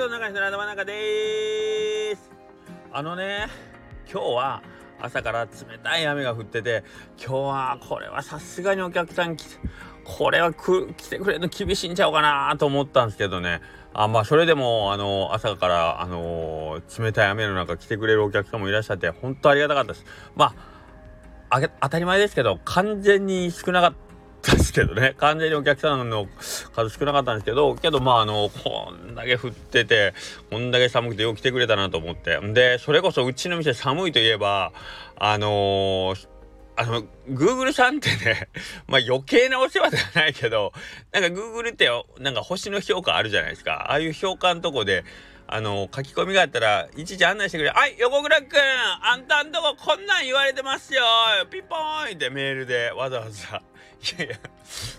の中の頭中でーす。あのね今日は朝から冷たい雨が降ってて今日はこれはさすがにお客さん来てこれは来てくれるの厳しいんちゃうかなと思ったんですけどね。あまあそれでもあの朝からあの、冷たい雨の中来てくれるお客さんもいらっしゃって本当ありがたかったです。まあ当たり前ですけど完全に少なかったですけどね完全にお客さんの数少なかったんですけどけどまああのこんだけ降っててこんだけ寒くてよく来てくれたなと思ってでそれこそうちの店寒いといえばあのーあの、Google さんってね、まあ余計なお世話ではないけど、なんか Google ってなんか星の評価あるじゃないですか。ああいう評価のとこで、あの、書き込みがあったら、いちいち案内してくれ。はい、横倉くん、あんたんとここんなん言われてますよ。ピンポーンってメールでわざわざ。いやいや、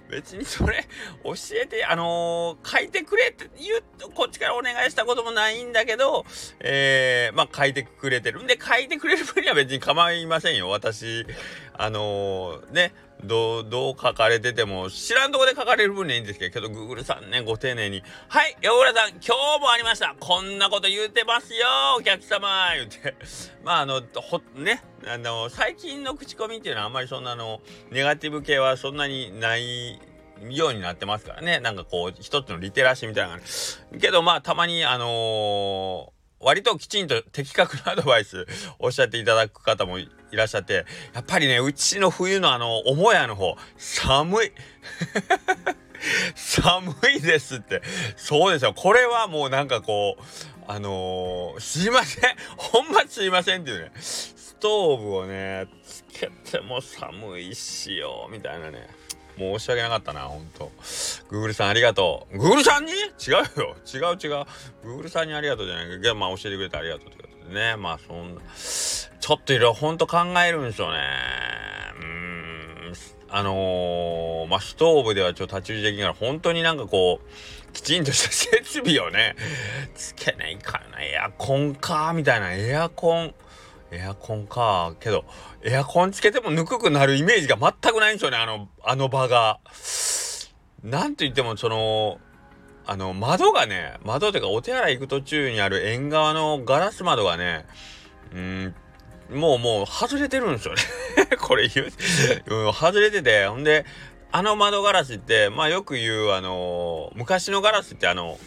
別にそれ教えて、あのー、書いてくれって言う、こっちからお願いしたこともないんだけど、えー、まあ書いてくれてるんで、書いてくれる分には別に構いませんよ。私、あのー、ね、どう、どう書かれてても、知らんとこで書かれる分にはいいんですけど、けど、グーグルさんね、ご丁寧に、はい、横倉さん、今日もありました。こんなこと言うてますよ、お客様言うて。まあ、あの、ほ、ね、あの、最近の口コミっていうのはあんまりそんなの、ネガティブ系はそんなにないようになってますからね。なんかこう、一つのリテラシーみたいな。けど、まあ、たまに、あのー割ときちんと的確なアドバイスおっしゃっていただく方もいらっしゃって、やっぱりね、うちの冬のあの、母屋の方、寒い。寒いですって。そうですよ。これはもうなんかこう、あのー、すいません。ほんますいませんっていうね。ストーブをね、つけても寒いしよ、みたいなね。申し訳なかったな、ほんと。グーグルさんありがとう。グーグルさんに違うよ。違う違う。グーグルさんにありがとうじゃないけど、まあ教えてくれてありがとうってことでね。まあそんな、ちょっといろいろほんと考えるんですよね。うん。あのー、まあストーブではちょっと立ち入りできないから、本当になんかこう、きちんとした設備をね、つけないかな。エアコンか、みたいな。エアコン。エアコンか。けど、エアコンつけてもぬくくなるイメージが全くないんですよね、あの、あの場が。なんと言っても、その、あの、窓がね、窓っていうかお手洗い行く途中にある縁側のガラス窓がね、うん、もうもう外れてるんですよね これ言う、うん、外れてて、ほんで、あの窓ガラスって、まあよく言う、あの昔のガラスってあの、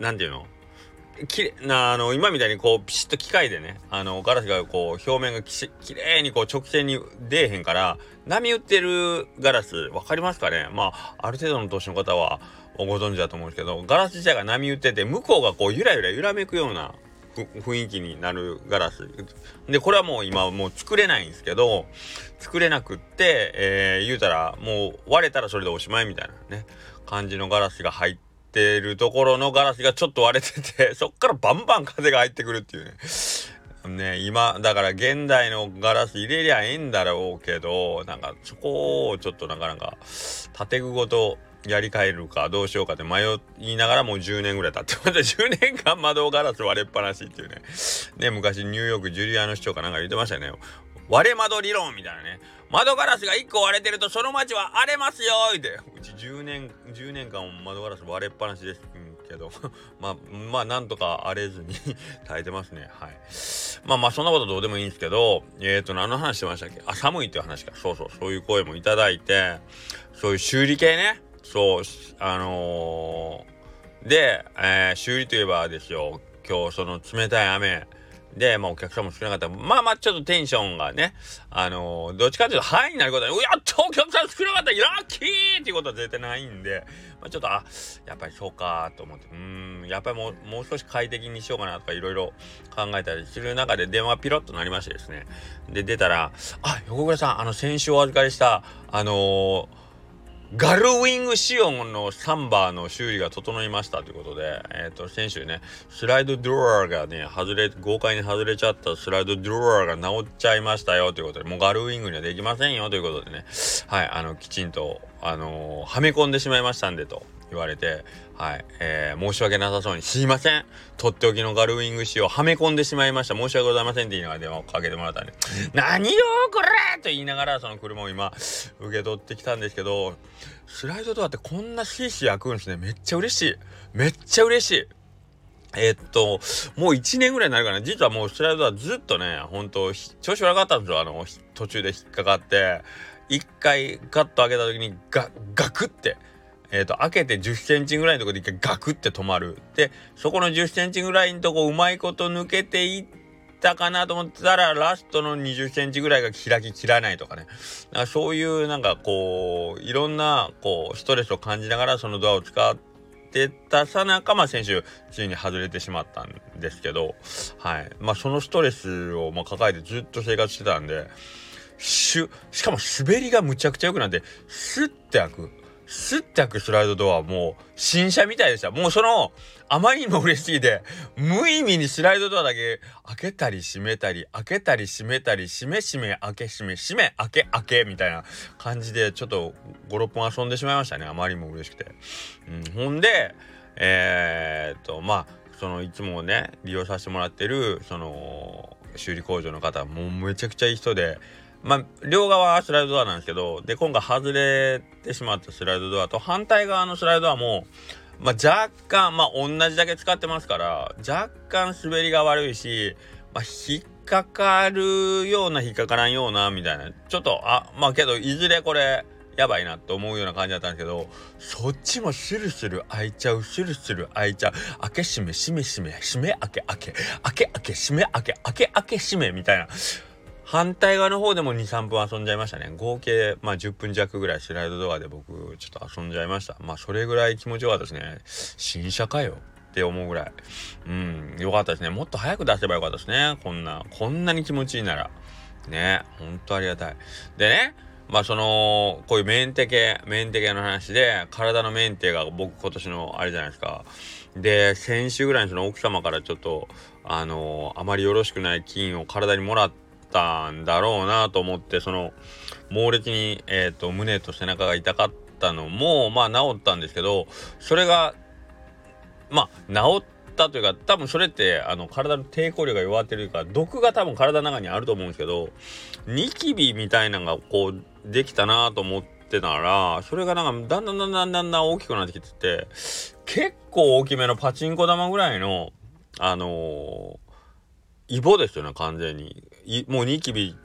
なんていうの？きれなあの今みたいにこうピシッと機械でねあのガラスがこう表面がきしきれいにこう直線に出えへんから波打ってるガラス分かりますかね？まあある程度の年の方はご存知だと思うんですけどガラス自体が波打ってて向こうがこうゆらゆら揺らめくような雰囲気になるガラス。でこれはもう今もう作れないんですけど作れなくって、えー、言うたらもう割れたらそれでおしまいみたいなね感じのガラスが入ってってるところのガラスがちょっと割れてて、そっからバンバン風が入ってくるっていうね。ね、今、だから現代のガラス入れりゃええんだろうけど、なんかそこをちょっとなかなか建具ごとやり替えるかどうしようかって迷いながらもう10年ぐらい経ってまた10 年間窓ガラス割れっぱなしっていうね。ね、昔ニューヨークジュリアの市長かなんか言ってましたよね。割れ窓理論みたいなね。窓ガラスが1個割れてるとその街は荒れますよって。うち10年、10年間窓ガラス割れっぱなしですけど、まあ、まあ、なんとか荒れずに 耐えてますね。はい。まあまあ、そんなことどうでもいいんですけど、えっ、ー、と、何の話してましたっけ？あ、寒いっていう話か。そうそう、そういう声もいただいて、そういう修理系ね。そう、あのー、で、えー、修理といえばですよ、今日その冷たい雨、で、まあお客さんも少なかった。まあまあちょっとテンションがね、あのー、どっちかというと、はいになることは、やっとお客さん少なかったラッキーっていうことは絶対ないんで、まあちょっと、あ、やっぱりそうかと思って、うん、やっぱりもう、もう少し快適にしようかなとかいろいろ考えたりする中で電話ピロッとなりましてですね。で、出たら、あ、横倉さん、あの、先週お預かりした、あのーガルウィング仕様のサンバーの修理が整いましたということで、えっ、ー、と、先週ね、スライドドローがね、外れ、豪快に外れちゃったスライドドローが直っちゃいましたよということで、もうガルウィングにはできませんよということでね、はい、あの、きちんと、あのー、はめ込んでしまいましたんでと言われて、はい、えー、申し訳なさそうに、すいません。とっておきのガルウィング仕様はめ込んでしまいました。申し訳ございませんって言いながら電話をかけてもらったんで、何よこれと言いながら、その車を今、受け取ってきたんですけど、スライドドアってこんなシーシー開くんですね。めっちゃ嬉しい。めっちゃ嬉しい。えっと、もう1年ぐらいになるかな。実はもうスライドドアずっとね、本当調子悪かったんですよ。あの、途中で引っかかって、一回ガッと開けた時にガガクって、えっ、と、開けて10センチぐらいのとこで一回ガクって止まる。で、そこの10センチぐらいのとこうまいこと抜けていったかなと思ってたら、ラストの20センチぐらいが開ききらないとかね。だからそういうなんかこう、いろんなこう、ストレスを感じながらそのドアを使って、たさなか、まあ、先週ついに外れてしまったんですけど、はいまあ、そのストレスをま抱えてずっと生活してたんでししかも滑りがむちゃくちゃ良くなってスッて開くスッて開くスライドドアもう新車みたいでしたもうそのあまりにも嬉しいで無意味にスライドドアだけ開けたり閉めたり開けたり閉めたり閉め閉め開け閉め閉め開け開けみたいな感じでちょっと56分遊んでしまいましたねあまりにも嬉しくて。うん、ほんでえー、っとまあそのいつもね利用させてもらってるその修理工場の方もうめちゃくちゃいい人でまあ、両側スライドドアなんですけど、で、今回外れてしまったスライドドアと、反対側のスライドドアも、まあ、若干、まあ、同じだけ使ってますから、若干滑りが悪いし、まあ、引っかかるような、引っかからんような、みたいな。ちょっと、あ、まあ、けど、いずれこれ、やばいなと思うような感じだったんですけど、そっちもスルスル開いちゃう、スルスル開いちゃう、開け閉め、閉め閉め、閉め開け開け、開け開け、閉め開け、開け開け閉め、みたいな。反対側の方でも23分遊んじゃいましたね。合計まあ10分弱ぐらいスライドドアで僕ちょっと遊んじゃいました。まあそれぐらい気持ちよかったですね。新車かよって思うぐらい。うんよかったですね。もっと早く出せばよかったですね。こんなこんなに気持ちいいなら。ねほんとありがたい。でねまあそのこういうメンテ系メンテ系の話で体のメンテが僕今年のあれじゃないですか。で先週ぐらいにその奥様からちょっとあのー、あまりよろしくない菌を体にもらってったんだろうなと思ってその猛烈に、えーと、胸と背中が痛かったのもまあ治ったんですけどそれがまあ治ったというか多分それってあの体の抵抗力が弱ってるか毒が多分体の中にあると思うんですけどニキビみたいなのがこうできたなと思ってたらそれがなんかだんだんだんだんだんだん大きくなってきてて結構大きめのパチンコ玉ぐらいのあのー、イボですよね完全にもうニキビ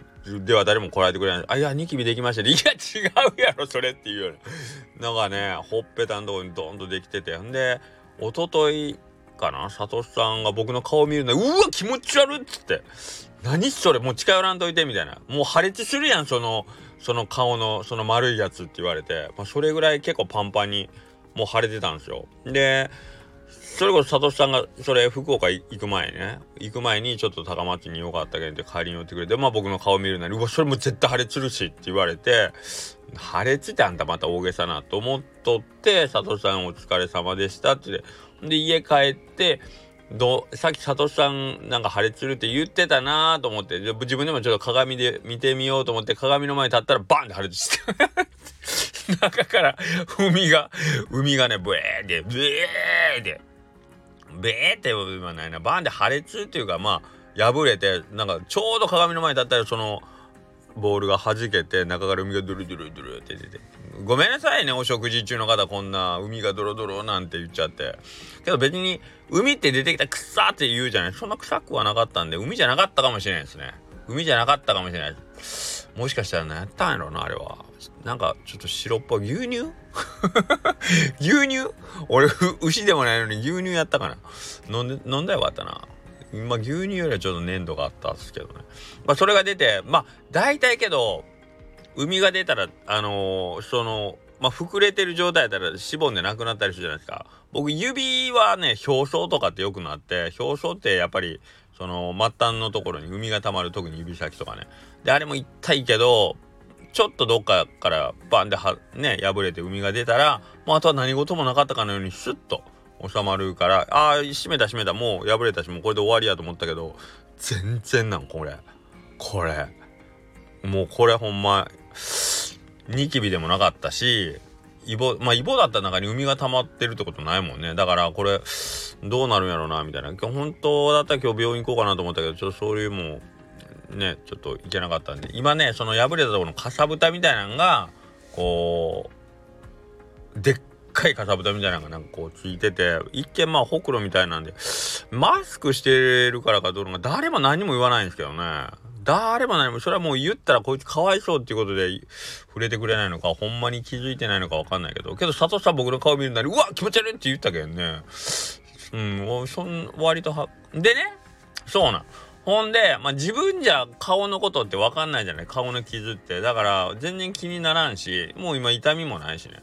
では誰もこらえてくれない。あ、いや、ニキビできましたね。いや、違うやろ、それっていうような。なんかね、ほっぺたのとこにドンとできてて。んで、おとといかな、サトシさんが僕の顔見るのうわ、気持ち悪っつって。何それ、もう近寄らんといて、みたいな。もう破裂するやん、その、その顔の、その丸いやつって言われて。まあ、それぐらい結構パンパンに、もう腫れてたんですよ。で、それこそ、サトシさんが、それ、福岡行く前ね、行く前に、ちょっと高松によかったけんって帰りに寄ってくれて、まあ僕の顔見るなり、うわ、それも絶対破裂するしって言われて、破裂ってあんたまた大げさなと思っとって、サトシさんお疲れ様でしたって。で、家帰って、どさっきサトシさんなんか破裂するって言ってたなーと思って。自分でもちょっと鏡で見てみようと思って鏡の前に立ったらバンって破裂して。中から海が海がねブエーでブエーでベーってはないな。バーンで破裂っていうかまあ破れてなんかちょうど鏡の前に立ったらそのボールが弾けて中から海がドゥルドゥルドゥルって出て。ごめんなさいねお食事中の方こんな海がドロドロなんて言っちゃって。けど別に海って出てきたら臭って言うじゃない。そんな臭くはなかったんで海じゃなかったかもしれないですね。海じゃなかったかもしれないもしかしたら何やったんやろなあれは。なんかちょっと白っぽい牛乳？牛乳？俺牛でもないのに牛乳やったかな。飲んで飲んだよかったな。まあ牛乳よりはちょっと粘度があったんですけどね。まあそれが出てまあ大体けど海が出たらあのー、そのまあ膨れてる状態だったらしぼんでなくなったりするじゃないですか。僕指はね表層とかってよくなって表層ってやっぱりその末端のところに海がたまる特に指先とかね。であれも痛いけどちょっとどっかからバンではね破れて海が出たらもうあとは何事もなかったかのようにシュッと収まるからああ閉めた閉めたもう破れたしもうこれで終わりやと思ったけど全然なんこれ。これ。もうこれほんまニキビでもなかったしイボまあイボだった中に海が溜まってるってことないもんね。だからこれどうなるんやろうなみたいな。今日本当だったら今日病院行こうかなと思ったけどちょっとそういうもうねちょっといけなかったんで。今ねその破れたところのかさぶたみたいなのがこうでっかいかさぶたみたいなのがなんかこうついてて一見まあほくろみたいなんでマスクしてるからかどうか誰も何も言わないんですけどね。誰も何もそれはもう言ったらこいつかわいそうっていうことで触れてくれないのかほんまに気づいてないのか分かんないけどけど佐藤さん僕の顔見るなりうわ気持ち悪いって言ったけどねうんそん割とはでねそうなんほんで、まあ、自分じゃ顔のことって分かんないじゃない顔の傷って。だから、全然気にならんし、もう今痛みもないしね。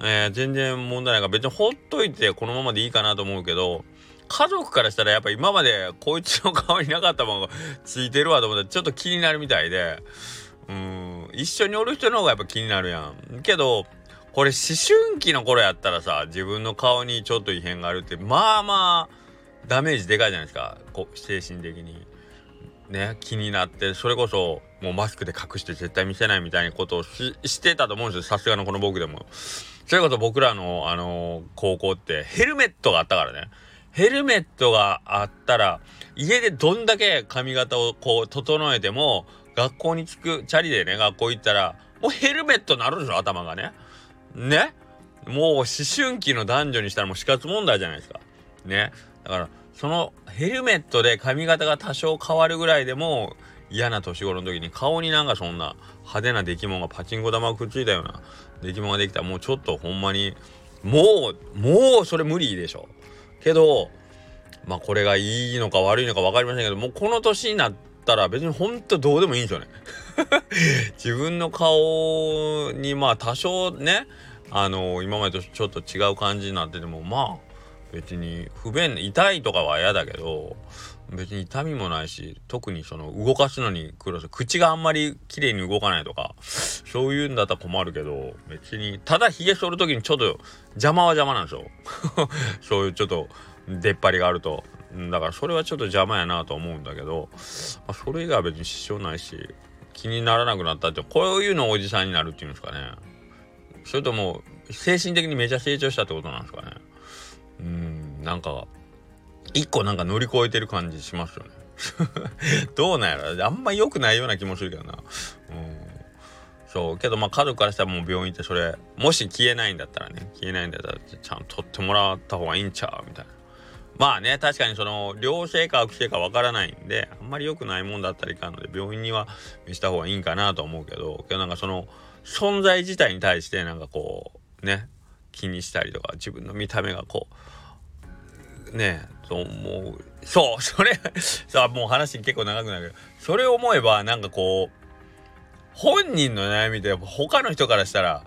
えー、全然問題ないから、別にほっといてこのままでいいかなと思うけど、家族からしたらやっぱ今までこいつの顔になかったものがついてるわと思ったらちょっと気になるみたいで、うん、一緒におる人の方がやっぱ気になるやん。けど、これ思春期の頃やったらさ、自分の顔にちょっと異変があるって、まあまあ、ダメージでかいじゃないですか。こ精神的に。ね気になってそれこそもうマスクで隠して絶対見せないみたいなことをしてたと思うんですよさすがのこの僕でも。それこそ僕らの、あのー、高校ってヘルメットがあったからね。ヘルメットがあったら家でどんだけ髪型をこう整えても学校に着くチャリでね学校行ったらもうヘルメットなるでしょ頭がね。ね？もう思春期の男女にしたらもう死活問題じゃないですか。ね？だからそのヘルメットで髪型が多少変わるぐらいでも嫌な年頃の時に顔になんかそんな派手な出来物がパチンコ玉がくっついたような出来物ができたらもうちょっとほんまにもうもうそれ無理でしょけどまあこれがいいのか悪いのか分かりませんけどもうこの年になったら別にほんとどうでもいいんですよね。自分の顔にまあ多少ねあの今までとちょっと違う感じになっててもまあ別に不便痛いとかは嫌だけど別に痛みもないし特にその動かすのに苦労する。口があんまり綺麗に動かないとかそういうんだったら困るけど別にただひげ剃る時にちょっと邪魔は邪魔なんですよ。そういうちょっと出っ張りがあると。だからそれはちょっと邪魔やなと思うんだけど、まあ、それ以外は別に支障ないし気にならなくなったってこういうのおじさんになるっていうんですかね。それとも精神的にめちゃ成長したってことなんですかね。うんなんか一個なんか乗り越えてる感じしますよね。どうなんやろ。あんま良くないような気もするけどな。うん。そうけどまあ家族からしたらもう病院ってそれもし消えないんだったらね消えないんだったらちゃんと取ってもらった方がいいんちゃうみたいな。まあね確かにその良性か悪性かわからないんであんまり良くないもんだったらいかんので病院には見せた方がいいんかなと思うけどけどなんかその存在自体に対してなんかこうね気にしたりとか自分の見た目がこうねそうもうそう それさあもう話結構長くなるけどそれを思えばなんかこう本人の悩みで他の人からしたら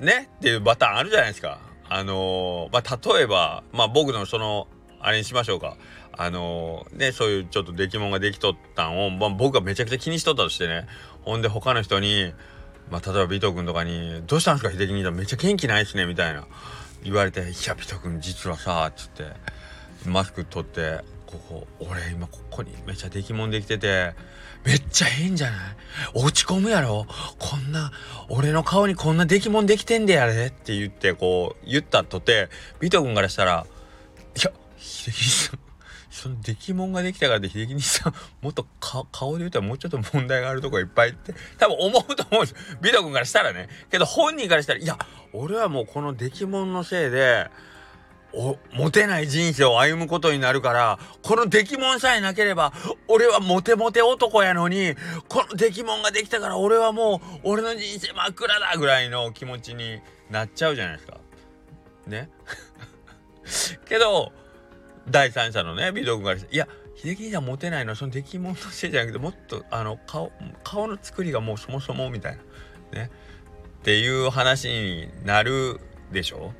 ねっていうパターンあるじゃないですか。あのー、まあ、例えば、まあ、僕のそのあれにしましょうか。あのー、ね、そういうちょっと出来物ができとったんを、まあ、僕がめちゃくちゃ気にしとったとしてね。ほんで他の人に、まあ、例えばビト君とかに「どうしたんですか秀樹兄さんめっちゃ元気ないっすね」みたいな言われて「いやビト君実はさ」っつってマスク取って「ここ俺今ここにめっちゃ出来物できててめっちゃ変じゃない？落ち込むやろ？こんな俺の顔にこんな出来物できてんでやれ」って言ってこう言ったとてビト君からしたら「いや秀樹さんその出来物ができたからで秀樹兄さんもっと顔で言ったらもうちょっと問題があるとこいっぱいって多分思うと思うんです美斗君からしたらね。けど本人からしたらいや俺はもうこの出来物のせいでおモテない人生を歩むことになるからこの出来物さえなければ俺はモテモテ男やのにこの出来物ができたから俺はもう俺の人生真っ暗だぐらいの気持ちになっちゃうじゃないですか。ね？けど第三者のねビデオ君からしていや秀樹兄さんモテないのはその出来物のせいじゃなくてもっとあの顔顔の作りがもうそもそもみたいなね？っていう話になるでしょ、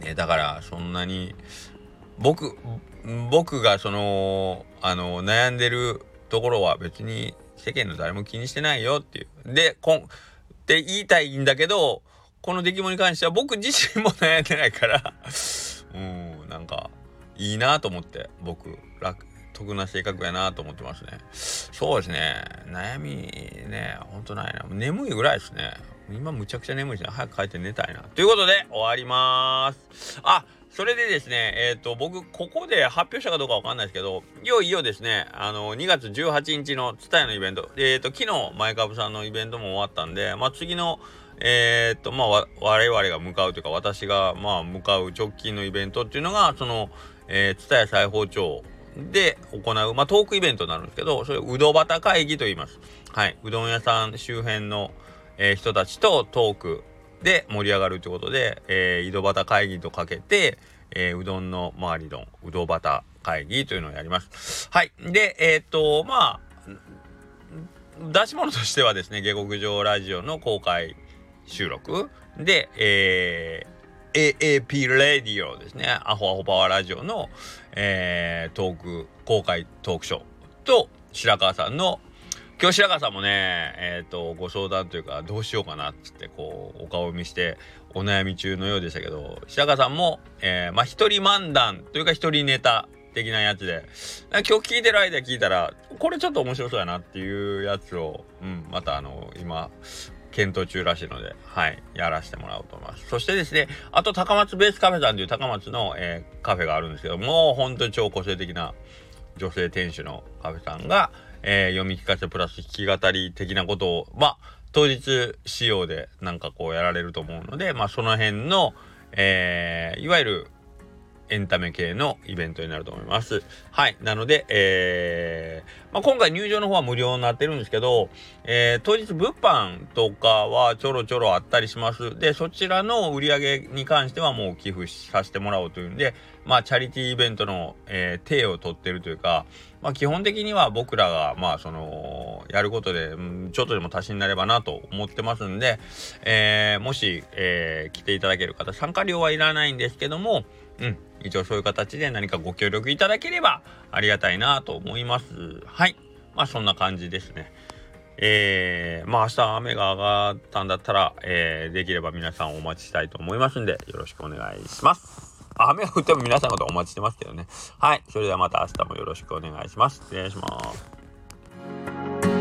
ね、だからそんなに僕僕がそのあの悩んでるところは別に世間の誰も気にしてないよっていう。で、こんって言いたいんだけど、この出来物に関しては僕自身も悩んでないからうん、なんか、いいなと思って僕楽得な性格やなと思ってますね。そうですね。悩みねほんとないな。眠いぐらいですね。今むちゃくちゃ眠いし、ね、早く帰って寝たいなということで終わりまーすあそれでですね、えっ、ー、と、僕、ここで発表したかどうかわかんないですけど、いよいよですね、あの、2月18日のツタヤのイベント、えっ、ー、と、昨日、マイカブさんのイベントも終わったんで、まあ、次の、えー、っと、まあ、我々が向かうというか、私が、まあ、向かう直近のイベントっていうのが、その、えー、蔦屋裁縫町で行う、まあ、トークイベントになるんですけど、それ、うどばた会議と言います。はい。うどん屋さん周辺の、えー、人たちとトークで盛り上がるということで、えー、井戸端会議とかけて、えー、うどんの周り丼、うどん端会議というのをやります。はい。で、えー、っと、まあ、出し物としてはですね、下克上ラジオの公開収録で、えー、AAP レディオですね、アホアホパワーラジオの、えー、トーク、公開トークショーと、白川さんの今日白川さんもね、えっ、ー、と、ご相談というか、どうしようかなっつって、こう、お顔見して、お悩み中のようでしたけど、白川さんも、えー、まあ、一人漫談というか、一人ネタ的なやつで、今日聞いてる間聞いたら、これちょっと面白そうやなっていうやつを、うん、またあの、今、検討中らしいので、はい、やらせてもらおうと思います。そしてですね、あと高松ベースカフェさんという高松の、えー、カフェがあるんですけども、本当に超個性的な女性店主のカフェさんが、えー、読み聞かせプラス弾き語り的なことを、まあ、当日仕様でなんかこうやられると思うので、まあ、その辺の、えー、いわゆるエンタメ系のイベントになると思います。はい。なので、えー、まあ、今回入場の方は無料になってるんですけど、えー、当日物販とかはちょろちょろあったりします。で、そちらの売り上げに関してはもう寄付させてもらおうというんで、まあ、チャリティーイベントの、えー、手を取ってるというか、まあ、基本的には僕らが、まあ、その、やることで、ちょっとでも足しになればなと思ってますんで、えー、もし、えー、来ていただける方、参加料はいらないんですけども、うん、一応そういう形で何かご協力いただければありがたいなと思います。はい。まあ、そんな感じですね。えー、まあ明日雨が上がったんだったら、えー、できれば皆さんお待ちしたいと思いますんで、よろしくお願いします。雨が降っても皆さんのことお待ちしてますけどね。はい。それではまた明日もよろしくお願いします。失礼します。